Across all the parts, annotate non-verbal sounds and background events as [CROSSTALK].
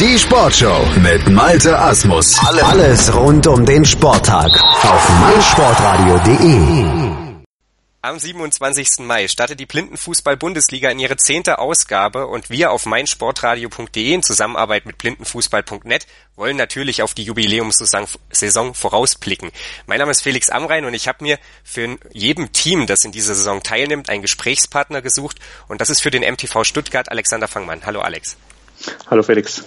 Die Sportshow mit Malte Asmus. Alles rund um den Sporttag auf meinsportradio.de. Am 27. Mai startet die Blindenfußball-Bundesliga in ihre zehnte Ausgabe und wir auf meinsportradio.de in Zusammenarbeit mit blindenfußball.net wollen natürlich auf die Jubiläumssaison vorausblicken. Mein Name ist Felix Amrein und ich habe mir für jedem Team, das in dieser Saison teilnimmt, einen Gesprächspartner gesucht und das ist für den MTV Stuttgart Alexander Fangmann. Hallo Alex. Hallo Felix.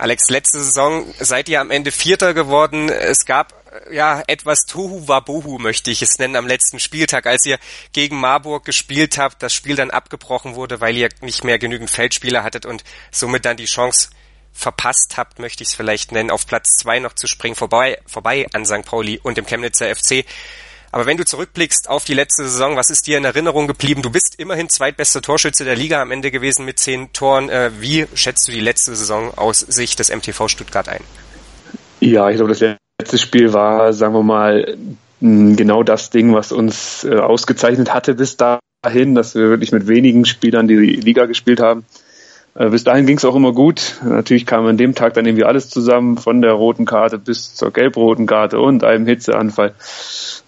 Alex, letzte Saison seid ihr am Ende Vierter geworden. Es gab ja, etwas Tohu Wabohu möchte ich es nennen am letzten Spieltag, als ihr gegen Marburg gespielt habt, das Spiel dann abgebrochen wurde, weil ihr nicht mehr genügend Feldspieler hattet und somit dann die Chance verpasst habt, möchte ich es vielleicht nennen, auf Platz zwei noch zu springen, vorbei, vorbei an St. Pauli und dem Chemnitzer FC. Aber wenn du zurückblickst auf die letzte Saison, was ist dir in Erinnerung geblieben? Du bist immerhin zweitbester Torschütze der Liga am Ende gewesen mit zehn Toren. Äh, wie schätzt du die letzte Saison aus Sicht des MTV Stuttgart ein? Ja, ich glaube, das letzte Spiel war, sagen wir mal, genau das Ding, was uns äh, ausgezeichnet hatte bis dahin, dass wir wirklich mit wenigen Spielern die Liga gespielt haben. Äh, bis dahin ging es auch immer gut. Natürlich kam an dem Tag dann irgendwie alles zusammen, von der roten Karte bis zur gelb-roten Karte und einem Hitzeanfall,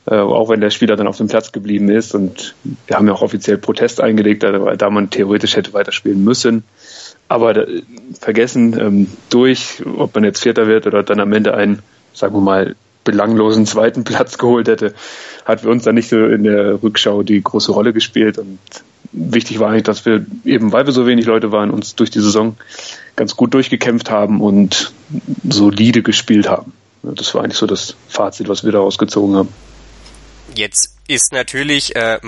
äh, auch wenn der Spieler dann auf dem Platz geblieben ist. Und wir haben ja auch offiziell Protest eingelegt, da man theoretisch hätte weiterspielen müssen. Aber da, vergessen ähm, durch, ob man jetzt Vierter wird oder dann am Ende einen sagen wir mal, belanglosen zweiten Platz geholt hätte, hat für uns dann nicht so in der Rückschau die große Rolle gespielt. Und wichtig war eigentlich, dass wir eben, weil wir so wenig Leute waren, uns durch die Saison ganz gut durchgekämpft haben und solide gespielt haben. Das war eigentlich so das Fazit, was wir daraus gezogen haben. Jetzt ist natürlich äh,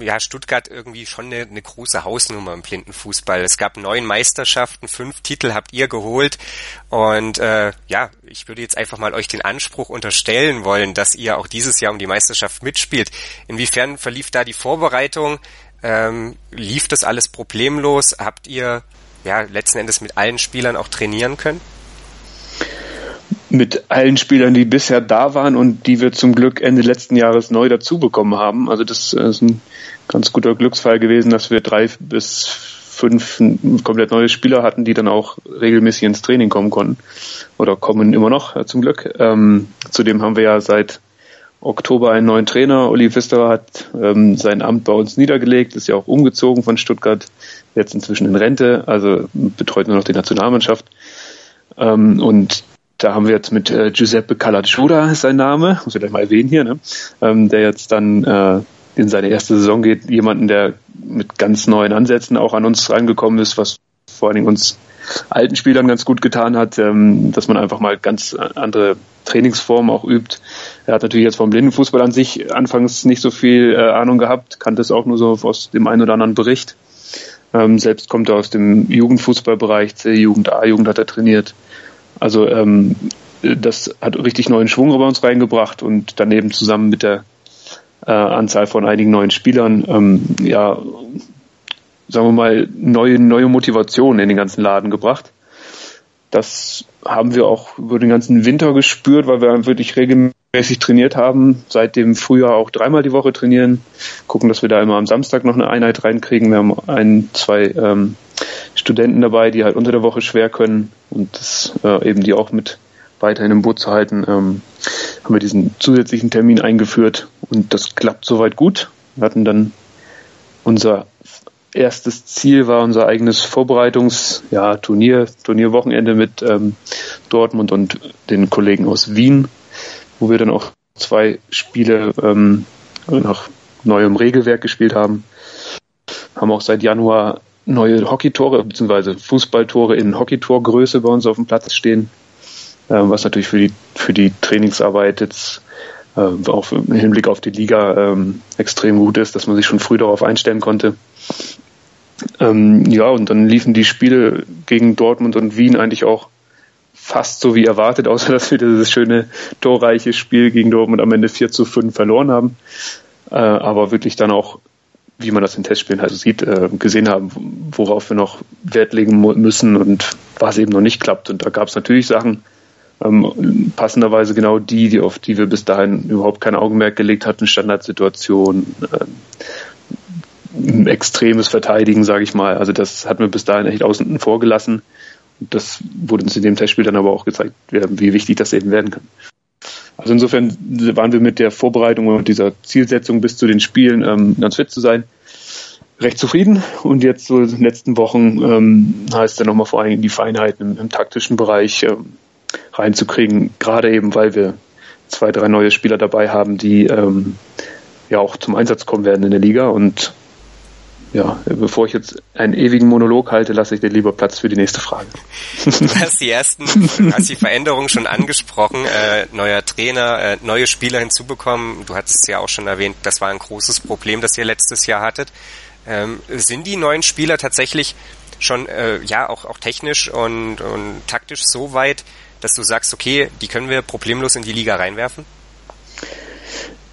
ja Stuttgart irgendwie schon eine, eine große Hausnummer im Blindenfußball. Es gab neun Meisterschaften, fünf Titel habt ihr geholt und äh, ja, ich würde jetzt einfach mal euch den Anspruch unterstellen wollen, dass ihr auch dieses Jahr um die Meisterschaft mitspielt. Inwiefern verlief da die Vorbereitung? Ähm, lief das alles problemlos? Habt ihr ja letzten Endes mit allen Spielern auch trainieren können? mit allen Spielern, die bisher da waren und die wir zum Glück Ende letzten Jahres neu dazu bekommen haben. Also das äh, ist ein ganz guter Glücksfall gewesen, dass wir drei bis fünf komplett neue Spieler hatten, die dann auch regelmäßig ins Training kommen konnten oder kommen immer noch zum Glück. Ähm, zudem haben wir ja seit Oktober einen neuen Trainer. Uli Pfisterer hat ähm, sein Amt bei uns niedergelegt, ist ja auch umgezogen von Stuttgart, jetzt inzwischen in Rente, also betreut nur noch die Nationalmannschaft. Ähm, und da haben wir jetzt mit äh, Giuseppe Calacciura ist sein Name, muss ich gleich mal erwähnen hier, ne? ähm, der jetzt dann äh, in seine erste Saison geht, jemanden, der mit ganz neuen Ansätzen auch an uns rangekommen ist, was vor allen Dingen uns alten Spielern ganz gut getan hat, ähm, dass man einfach mal ganz andere Trainingsformen auch übt. Er hat natürlich jetzt vom Blindenfußball an sich anfangs nicht so viel äh, Ahnung gehabt, kannte es auch nur so aus dem einen oder anderen Bericht. Ähm, selbst kommt er aus dem Jugendfußballbereich, C-Jugend, A-Jugend hat er trainiert. Also ähm, das hat richtig neuen Schwung bei uns reingebracht und daneben zusammen mit der äh, Anzahl von einigen neuen Spielern, ähm, ja, sagen wir mal, neue, neue Motivation in den ganzen Laden gebracht. Das haben wir auch über den ganzen Winter gespürt, weil wir wirklich regelmäßig trainiert haben, seit dem Frühjahr auch dreimal die Woche trainieren, gucken, dass wir da immer am Samstag noch eine Einheit reinkriegen. Wir haben ein, zwei ähm, Studenten dabei, die halt unter der Woche schwer können und das äh, eben die auch mit weiterhin im Boot zu halten, ähm, haben wir diesen zusätzlichen Termin eingeführt und das klappt soweit gut. Wir hatten dann unser erstes Ziel war unser eigenes Vorbereitungs, ja, Turnier, Turnierwochenende mit ähm, Dortmund und den Kollegen aus Wien, wo wir dann auch zwei Spiele ähm, nach neuem Regelwerk gespielt haben. Haben auch seit Januar neue Hockeytore bzw. Fußballtore in Hockeytorgröße bei uns auf dem Platz stehen, äh, was natürlich für die für die Trainingsarbeit jetzt äh, auch im Hinblick auf die Liga ähm, extrem gut ist, dass man sich schon früh darauf einstellen konnte. Ähm, ja, und dann liefen die Spiele gegen Dortmund und Wien eigentlich auch fast so wie erwartet, außer dass wir dieses schöne torreiche Spiel gegen Dortmund am Ende 4 zu 5 verloren haben. Äh, aber wirklich dann auch wie man das in Testspielen halt sieht, äh, gesehen haben, worauf wir noch Wert legen müssen und was eben noch nicht klappt. Und da gab es natürlich Sachen, ähm, passenderweise genau die, die auf die wir bis dahin überhaupt kein Augenmerk gelegt hatten, Standardsituation, äh, extremes Verteidigen, sage ich mal. Also das hatten wir bis dahin echt außen vor gelassen. Das wurde uns in dem Testspiel dann aber auch gezeigt, wie wichtig das eben werden kann. Also insofern waren wir mit der Vorbereitung und dieser Zielsetzung bis zu den Spielen ähm, ganz fit zu sein recht zufrieden. Und jetzt so in den letzten Wochen ähm, heißt dann nochmal vor allem die Feinheiten im, im taktischen Bereich ähm, reinzukriegen, gerade eben weil wir zwei, drei neue Spieler dabei haben, die ähm, ja auch zum Einsatz kommen werden in der Liga. Und ja, bevor ich jetzt einen ewigen Monolog halte, lasse ich dir lieber Platz für die nächste Frage. Du hast die ersten, hast die Veränderungen schon angesprochen, äh, neuer Trainer, äh, neue Spieler hinzubekommen. Du hattest es ja auch schon erwähnt, das war ein großes Problem, das ihr letztes Jahr hattet. Ähm, sind die neuen Spieler tatsächlich schon äh, ja auch auch technisch und, und taktisch so weit, dass du sagst, okay, die können wir problemlos in die Liga reinwerfen?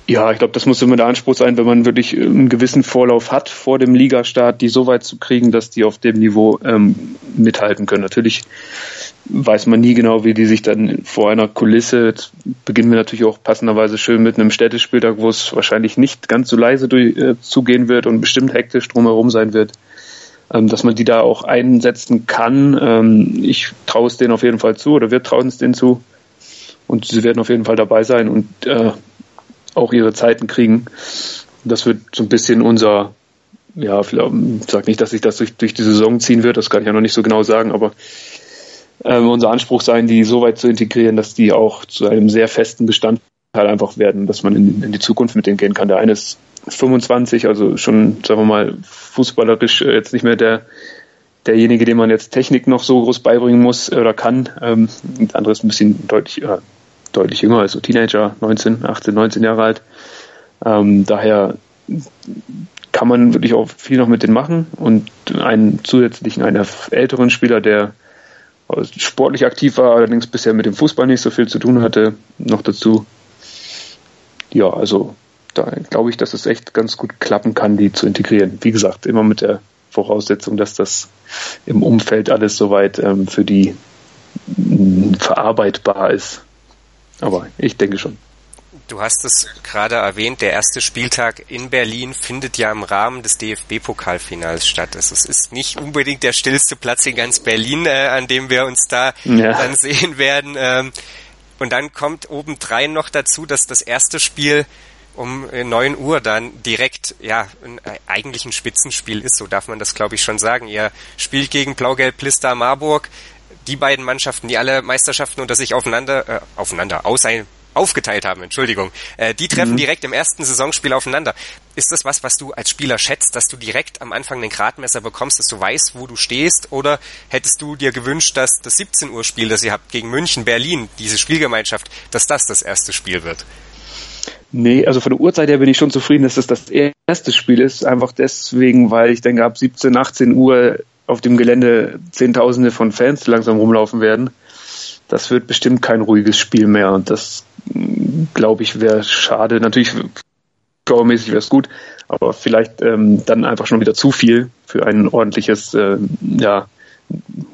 Ja, ich glaube, das muss immer der Anspruch sein, wenn man wirklich einen gewissen Vorlauf hat vor dem Ligastart, die so weit zu kriegen, dass die auf dem Niveau ähm, mithalten können. Natürlich weiß man nie genau, wie die sich dann vor einer Kulisse, jetzt beginnen wir natürlich auch passenderweise schön mit einem Städtespieltag, wo es wahrscheinlich nicht ganz so leise durch, äh, zugehen wird und bestimmt hektisch drumherum sein wird, ähm, dass man die da auch einsetzen kann. Ähm, ich traue es denen auf jeden Fall zu oder wir trauen es denen zu. Und sie werden auf jeden Fall dabei sein und äh, auch ihre Zeiten kriegen. Das wird so ein bisschen unser, ja, ich sag nicht, dass sich das durch, durch die Saison ziehen wird, das kann ich ja noch nicht so genau sagen, aber äh, unser Anspruch sein, die so weit zu integrieren, dass die auch zu einem sehr festen Bestandteil einfach werden, dass man in, in die Zukunft mit denen gehen kann. Der eine ist 25, also schon, sagen wir mal, fußballerisch äh, jetzt nicht mehr der derjenige, dem man jetzt Technik noch so groß beibringen muss oder kann. Ähm, der andere ist ein bisschen deutlich, äh, deutlich jünger, also Teenager, 19, 18, 19 Jahre alt. Ähm, daher kann man wirklich auch viel noch mit denen machen und einen zusätzlichen, einen älteren Spieler, der sportlich aktiv war, allerdings bisher mit dem Fußball nicht so viel zu tun hatte, noch dazu. Ja, also da glaube ich, dass es echt ganz gut klappen kann, die zu integrieren. Wie gesagt, immer mit der Voraussetzung, dass das im Umfeld alles soweit ähm, für die verarbeitbar ist. Aber ich denke schon. Du hast es gerade erwähnt, der erste Spieltag in Berlin findet ja im Rahmen des DFB-Pokalfinals statt. Also es ist nicht unbedingt der stillste Platz in ganz Berlin, äh, an dem wir uns da ja. dann sehen werden. Ähm, und dann kommt obendrein noch dazu, dass das erste Spiel um neun Uhr dann direkt, ja, ein, eigentlich ein Spitzenspiel ist, so darf man das glaube ich schon sagen. Ihr spielt gegen Blau-Gelb-Plister Marburg die beiden Mannschaften, die alle Meisterschaften unter sich aufeinander, äh, aufeinander, aus ein, aufgeteilt haben, Entschuldigung, äh, die treffen mhm. direkt im ersten Saisonspiel aufeinander. Ist das was, was du als Spieler schätzt, dass du direkt am Anfang den Gradmesser bekommst, dass du weißt, wo du stehst? Oder hättest du dir gewünscht, dass das 17 Uhr Spiel, das ihr habt gegen München, Berlin, diese Spielgemeinschaft, dass das das erste Spiel wird? Nee, also von der Uhrzeit her bin ich schon zufrieden, dass das das erste Spiel ist. Einfach deswegen, weil ich denke, ab 17, 18 Uhr auf dem Gelände Zehntausende von Fans langsam rumlaufen werden. Das wird bestimmt kein ruhiges Spiel mehr und das, glaube ich, wäre schade. Natürlich, tormäßig wäre es gut, aber vielleicht ähm, dann einfach schon wieder zu viel für ein ordentliches, äh, ja,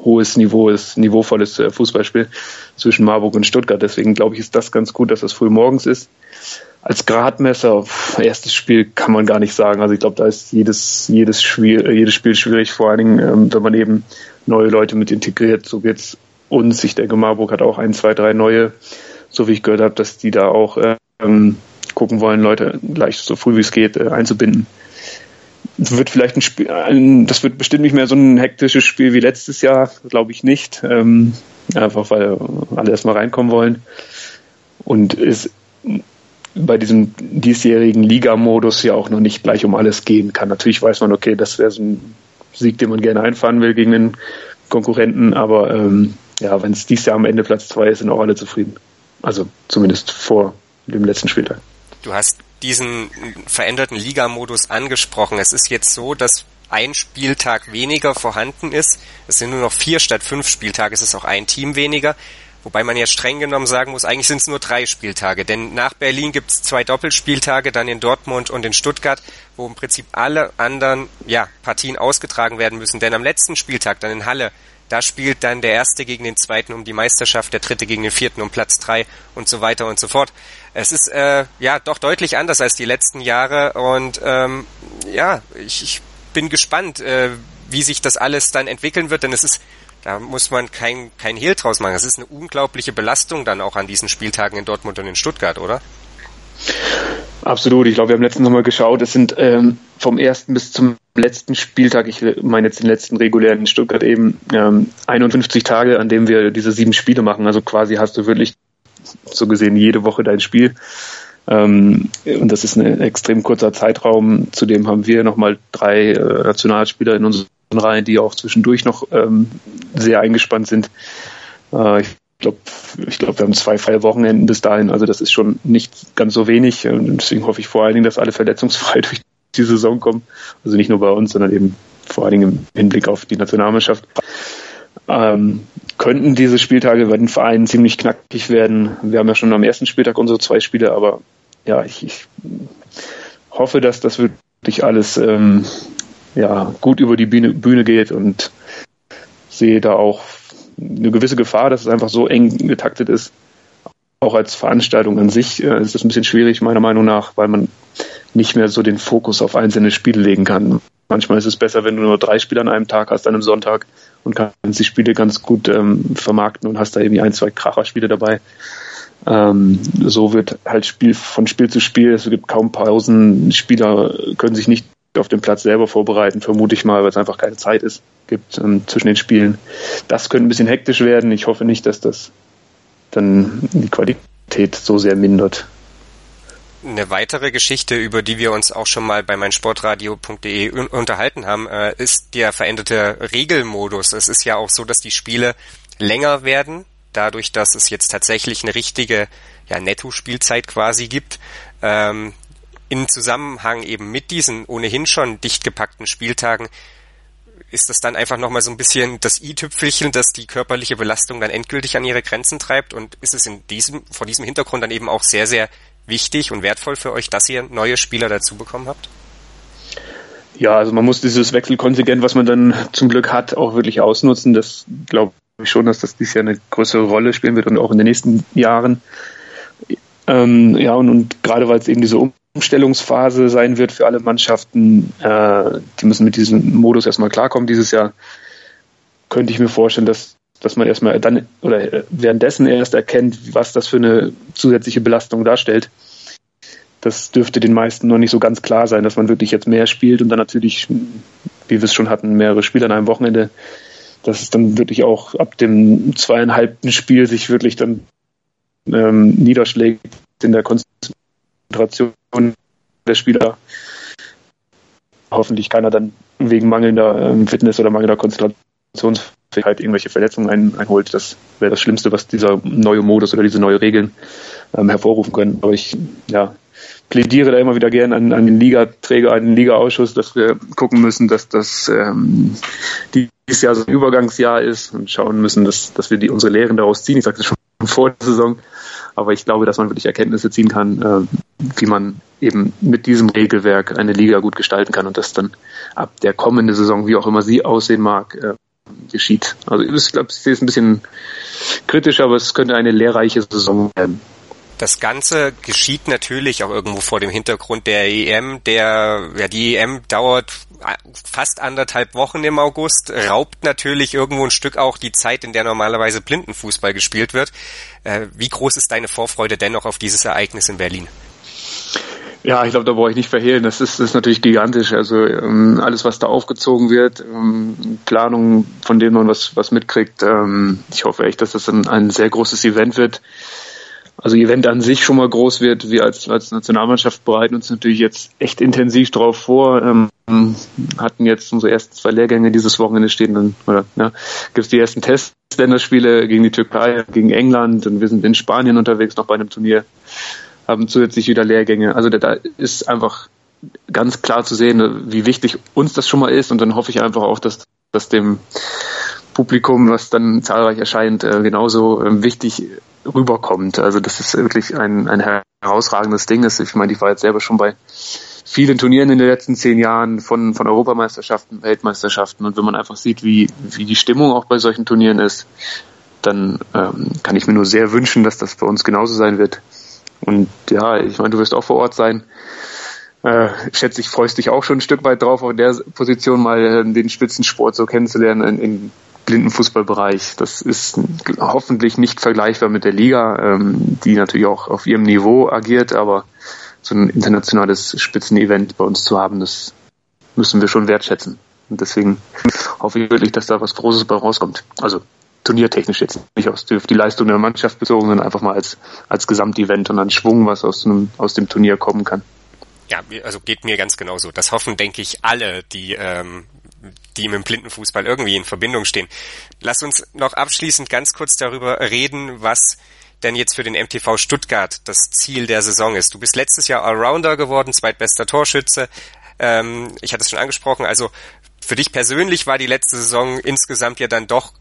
hohes Niveau, niveauvolles äh, Fußballspiel zwischen Marburg und Stuttgart. Deswegen glaube ich, ist das ganz gut, dass das früh morgens ist als Gradmesser, erstes Spiel kann man gar nicht sagen. Also ich glaube, da ist jedes, jedes Spiel, äh, jedes Spiel schwierig, vor allen Dingen, ähm, wenn man eben neue Leute mit integriert. So geht's uns. Ich denke, Marburg hat auch ein, zwei, drei neue, so wie ich gehört habe, dass die da auch ähm, gucken wollen, Leute gleich so früh wie es geht äh, einzubinden. Wird vielleicht ein Spiel, ein, das wird bestimmt nicht mehr so ein hektisches Spiel wie letztes Jahr, glaube ich nicht. Ähm, einfach weil alle erstmal reinkommen wollen. Und es bei diesem diesjährigen Liga-Modus ja auch noch nicht gleich um alles gehen kann. Natürlich weiß man, okay, das wäre so ein Sieg, den man gerne einfahren will gegen den Konkurrenten, aber ähm, ja, wenn es dieses Jahr am Ende Platz zwei ist, sind auch alle zufrieden. Also zumindest vor dem letzten Spieltag. Du hast diesen veränderten Liga-Modus angesprochen. Es ist jetzt so, dass ein Spieltag weniger vorhanden ist. Es sind nur noch vier statt fünf Spieltage. Es ist auch ein Team weniger. Wobei man ja streng genommen sagen muss, eigentlich sind es nur drei Spieltage. Denn nach Berlin gibt es zwei Doppelspieltage, dann in Dortmund und in Stuttgart, wo im Prinzip alle anderen ja, Partien ausgetragen werden müssen. Denn am letzten Spieltag, dann in Halle, da spielt dann der Erste gegen den Zweiten um die Meisterschaft, der Dritte gegen den Vierten um Platz drei und so weiter und so fort. Es ist äh, ja doch deutlich anders als die letzten Jahre und ähm, ja, ich, ich bin gespannt, äh, wie sich das alles dann entwickeln wird, denn es ist da muss man kein, kein Hehl draus machen. Es ist eine unglaubliche Belastung dann auch an diesen Spieltagen in Dortmund und in Stuttgart, oder? Absolut. Ich glaube, wir haben letztens nochmal geschaut. Es sind ähm, vom ersten bis zum letzten Spieltag, ich meine jetzt den letzten regulären in Stuttgart eben, ähm, 51 Tage, an dem wir diese sieben Spiele machen. Also quasi hast du wirklich so gesehen jede Woche dein Spiel. Ähm, und das ist ein extrem kurzer Zeitraum. Zudem haben wir nochmal drei äh, Nationalspieler in unseren Reihen, die auch zwischendurch noch ähm, sehr eingespannt sind. Äh, ich glaube, ich glaube, wir haben zwei freie Wochenenden bis dahin. Also das ist schon nicht ganz so wenig. Deswegen hoffe ich vor allen Dingen, dass alle verletzungsfrei [LAUGHS] durch die Saison kommen. Also nicht nur bei uns, sondern eben vor allen Dingen im Hinblick auf die Nationalmannschaft. Ähm, könnten diese Spieltage bei den Vereinen ziemlich knackig werden. Wir haben ja schon am ersten Spieltag unsere zwei Spiele, aber ja, ich, ich hoffe, dass das wirklich alles ähm, ja, gut über die Bühne, Bühne geht und sehe da auch eine gewisse Gefahr, dass es einfach so eng getaktet ist. Auch als Veranstaltung an sich äh, ist das ein bisschen schwierig, meiner Meinung nach, weil man nicht mehr so den Fokus auf einzelne Spiele legen kann. Manchmal ist es besser, wenn du nur drei Spiele an einem Tag hast, an einem Sonntag und kannst die Spiele ganz gut ähm, vermarkten und hast da irgendwie ein, zwei Kracherspiele dabei. Ähm, so wird halt Spiel von Spiel zu Spiel, es gibt kaum Pausen, Spieler können sich nicht auf dem Platz selber vorbereiten, vermute ich mal, weil es einfach keine Zeit ist, gibt ähm, zwischen den Spielen. Das könnte ein bisschen hektisch werden. Ich hoffe nicht, dass das dann die Qualität so sehr mindert. Eine weitere Geschichte, über die wir uns auch schon mal bei meinsportradio.de unterhalten haben, äh, ist der veränderte Regelmodus. Es ist ja auch so, dass die Spiele länger werden, dadurch, dass es jetzt tatsächlich eine richtige ja, Netto-Spielzeit quasi gibt. Ähm, in Zusammenhang eben mit diesen ohnehin schon dicht gepackten Spieltagen ist das dann einfach nochmal so ein bisschen das i-Tüpfelchen, das die körperliche Belastung dann endgültig an ihre Grenzen treibt und ist es in diesem, vor diesem Hintergrund dann eben auch sehr, sehr wichtig und wertvoll für euch, dass ihr neue Spieler dazu bekommen habt? Ja, also man muss dieses Wechselkontingent, was man dann zum Glück hat, auch wirklich ausnutzen. Das glaube ich schon, dass das dieses Jahr eine größere Rolle spielen wird und auch in den nächsten Jahren. Ähm, ja, und, und gerade weil es eben diese Umstellungsphase sein wird für alle Mannschaften. Äh, die müssen mit diesem Modus erstmal klarkommen dieses Jahr. Könnte ich mir vorstellen, dass, dass man erstmal dann oder währenddessen erst erkennt, was das für eine zusätzliche Belastung darstellt. Das dürfte den meisten noch nicht so ganz klar sein, dass man wirklich jetzt mehr spielt und dann natürlich, wie wir es schon hatten, mehrere Spiele an einem Wochenende, dass es dann wirklich auch ab dem zweieinhalbten Spiel sich wirklich dann ähm, niederschlägt in der Konzentration der Spieler. Hoffentlich keiner dann wegen mangelnder ähm, Fitness oder mangelnder Konzentrationsfähigkeit irgendwelche Verletzungen ein, einholt. Das wäre das Schlimmste, was dieser neue Modus oder diese neue Regeln ähm, hervorrufen können. Aber ich ja, plädiere da immer wieder gern an, an den Ligaträger, an den Ligaausschuss, dass wir gucken müssen, dass das ähm, dieses Jahr so ein Übergangsjahr ist und schauen müssen, dass, dass wir die, unsere Lehren daraus ziehen. Ich sagte schon vor der Saison, aber ich glaube, dass man wirklich Erkenntnisse ziehen kann, äh, wie man eben mit diesem Regelwerk eine Liga gut gestalten kann und das dann ab der kommenden Saison, wie auch immer sie aussehen mag, äh, geschieht. Also ich glaube, ich sehe es ein bisschen kritisch, aber es könnte eine lehrreiche Saison werden. Das Ganze geschieht natürlich auch irgendwo vor dem Hintergrund der EM. Der, ja, die EM dauert fast anderthalb Wochen im August, raubt natürlich irgendwo ein Stück auch die Zeit, in der normalerweise Blindenfußball gespielt wird. Äh, wie groß ist deine Vorfreude dennoch auf dieses Ereignis in Berlin? Ja, ich glaube, da brauche ich nicht verhehlen. Das ist, das ist natürlich gigantisch. Also ähm, alles, was da aufgezogen wird, ähm, Planungen, von denen man was, was mitkriegt. Ähm, ich hoffe echt, dass das ein, ein sehr großes Event wird. Also Event an sich schon mal groß wird. Wir als, als Nationalmannschaft bereiten uns natürlich jetzt echt intensiv drauf vor. Ähm, hatten jetzt unsere ersten zwei Lehrgänge dieses Wochenende stehen. Dann, oder ja, gibt es die ersten Testländerspiele gegen die Türkei, gegen England und wir sind in Spanien unterwegs noch bei einem Turnier haben zusätzlich wieder Lehrgänge. Also da, ist einfach ganz klar zu sehen, wie wichtig uns das schon mal ist. Und dann hoffe ich einfach auch, dass, dass dem Publikum, was dann zahlreich erscheint, äh, genauso äh, wichtig rüberkommt. Also das ist wirklich ein, ein herausragendes Ding. Ich meine, ich war jetzt selber schon bei vielen Turnieren in den letzten zehn Jahren von, von Europameisterschaften, Weltmeisterschaften. Und wenn man einfach sieht, wie, wie die Stimmung auch bei solchen Turnieren ist, dann ähm, kann ich mir nur sehr wünschen, dass das bei uns genauso sein wird. Und ja, ich meine, du wirst auch vor Ort sein. Äh, schätze ich, freust dich auch schon ein Stück weit drauf, auf der Position mal äh, den Spitzensport so kennenzulernen in, in Blindenfußballbereich. Das ist hoffentlich nicht vergleichbar mit der Liga, ähm, die natürlich auch auf ihrem Niveau agiert, aber so ein internationales Spitzenevent bei uns zu haben, das müssen wir schon wertschätzen. Und deswegen hoffe ich wirklich, dass da was Großes bei rauskommt. Also turniertechnisch jetzt nicht auf die Leistung der Mannschaft bezogen, sondern einfach mal als, als Gesamtevent und an Schwung, was aus, einem, aus dem Turnier kommen kann. Ja, also geht mir ganz genauso. Das hoffen, denke ich, alle, die, ähm, die mit dem Blindenfußball irgendwie in Verbindung stehen. Lass uns noch abschließend ganz kurz darüber reden, was denn jetzt für den MTV Stuttgart das Ziel der Saison ist. Du bist letztes Jahr Allrounder geworden, zweitbester Torschütze. Ähm, ich hatte es schon angesprochen, also für dich persönlich war die letzte Saison insgesamt ja dann doch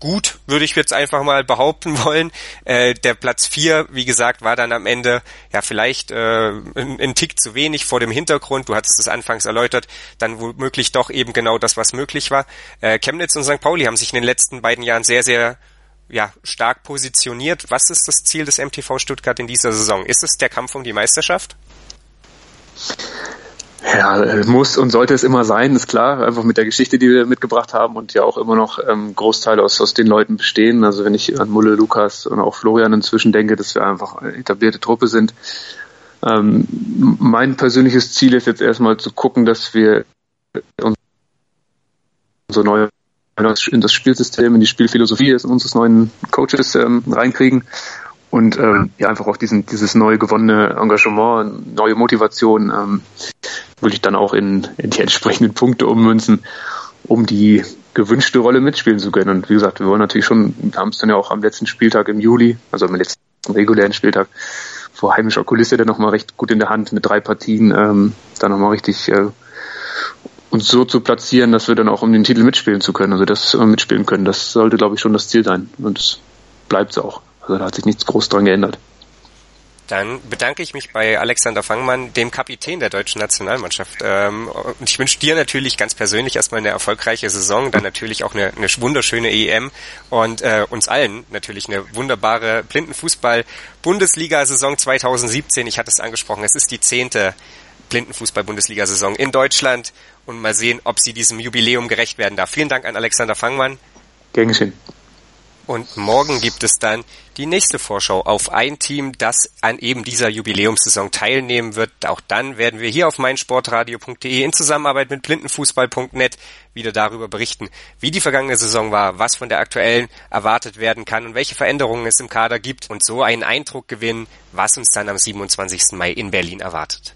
gut, würde ich jetzt einfach mal behaupten [LAUGHS] wollen. Äh, der Platz vier, wie gesagt, war dann am Ende ja vielleicht äh, ein, ein, Tick zu wenig vor dem Hintergrund. Du hattest es anfangs erläutert, dann womöglich doch eben genau das, was möglich war. Äh, Chemnitz und St. Pauli haben sich in den letzten beiden Jahren sehr, sehr ja, stark positioniert. Was ist das Ziel des MTV Stuttgart in dieser Saison? Ist es der Kampf um die Meisterschaft? Ja, äh, muss und sollte es immer sein, ist klar. Einfach mit der Geschichte, die wir mitgebracht haben und ja auch immer noch ähm, Großteile aus, aus den Leuten bestehen. Also wenn ich an Mulle, Lukas und auch Florian inzwischen denke, dass wir einfach eine etablierte Truppe sind. Ähm, mein persönliches Ziel ist jetzt erstmal zu gucken, dass wir unsere neue in das Spielsystem, in die Spielphilosophie unseres neuen Coaches ähm, reinkriegen und ähm, ja einfach auch diesen dieses neue gewonnene Engagement, neue Motivation ähm, will ich dann auch in, in die entsprechenden Punkte ummünzen, um die gewünschte Rolle mitspielen zu können. Und wie gesagt, wir wollen natürlich schon, wir haben es dann ja auch am letzten Spieltag im Juli, also am letzten regulären Spieltag vor heimischer Kulisse dann nochmal recht gut in der Hand mit drei Partien, ähm, dann nochmal richtig äh, uns so zu platzieren, dass wir dann auch um den Titel mitspielen zu können, also das äh, mitspielen können. Das sollte, glaube ich, schon das Ziel sein. Und das bleibt es auch. Also da hat sich nichts groß dran geändert. Dann bedanke ich mich bei Alexander Fangmann, dem Kapitän der deutschen Nationalmannschaft. Ähm, und ich wünsche dir natürlich ganz persönlich erstmal eine erfolgreiche Saison, dann natürlich auch eine, eine wunderschöne EM und äh, uns allen natürlich eine wunderbare Blindenfußball-Bundesliga-Saison 2017. Ich hatte es angesprochen, es ist die zehnte Blindenfußball-Bundesliga-Saison in Deutschland und mal sehen, ob sie diesem Jubiläum gerecht werden darf. Vielen Dank an Alexander Fangmann. Gern geschehen. Und morgen gibt es dann die nächste Vorschau auf ein Team, das an eben dieser Jubiläumssaison teilnehmen wird. Auch dann werden wir hier auf meinsportradio.de in Zusammenarbeit mit blindenfußball.net wieder darüber berichten, wie die vergangene Saison war, was von der aktuellen erwartet werden kann und welche Veränderungen es im Kader gibt und so einen Eindruck gewinnen, was uns dann am 27. Mai in Berlin erwartet.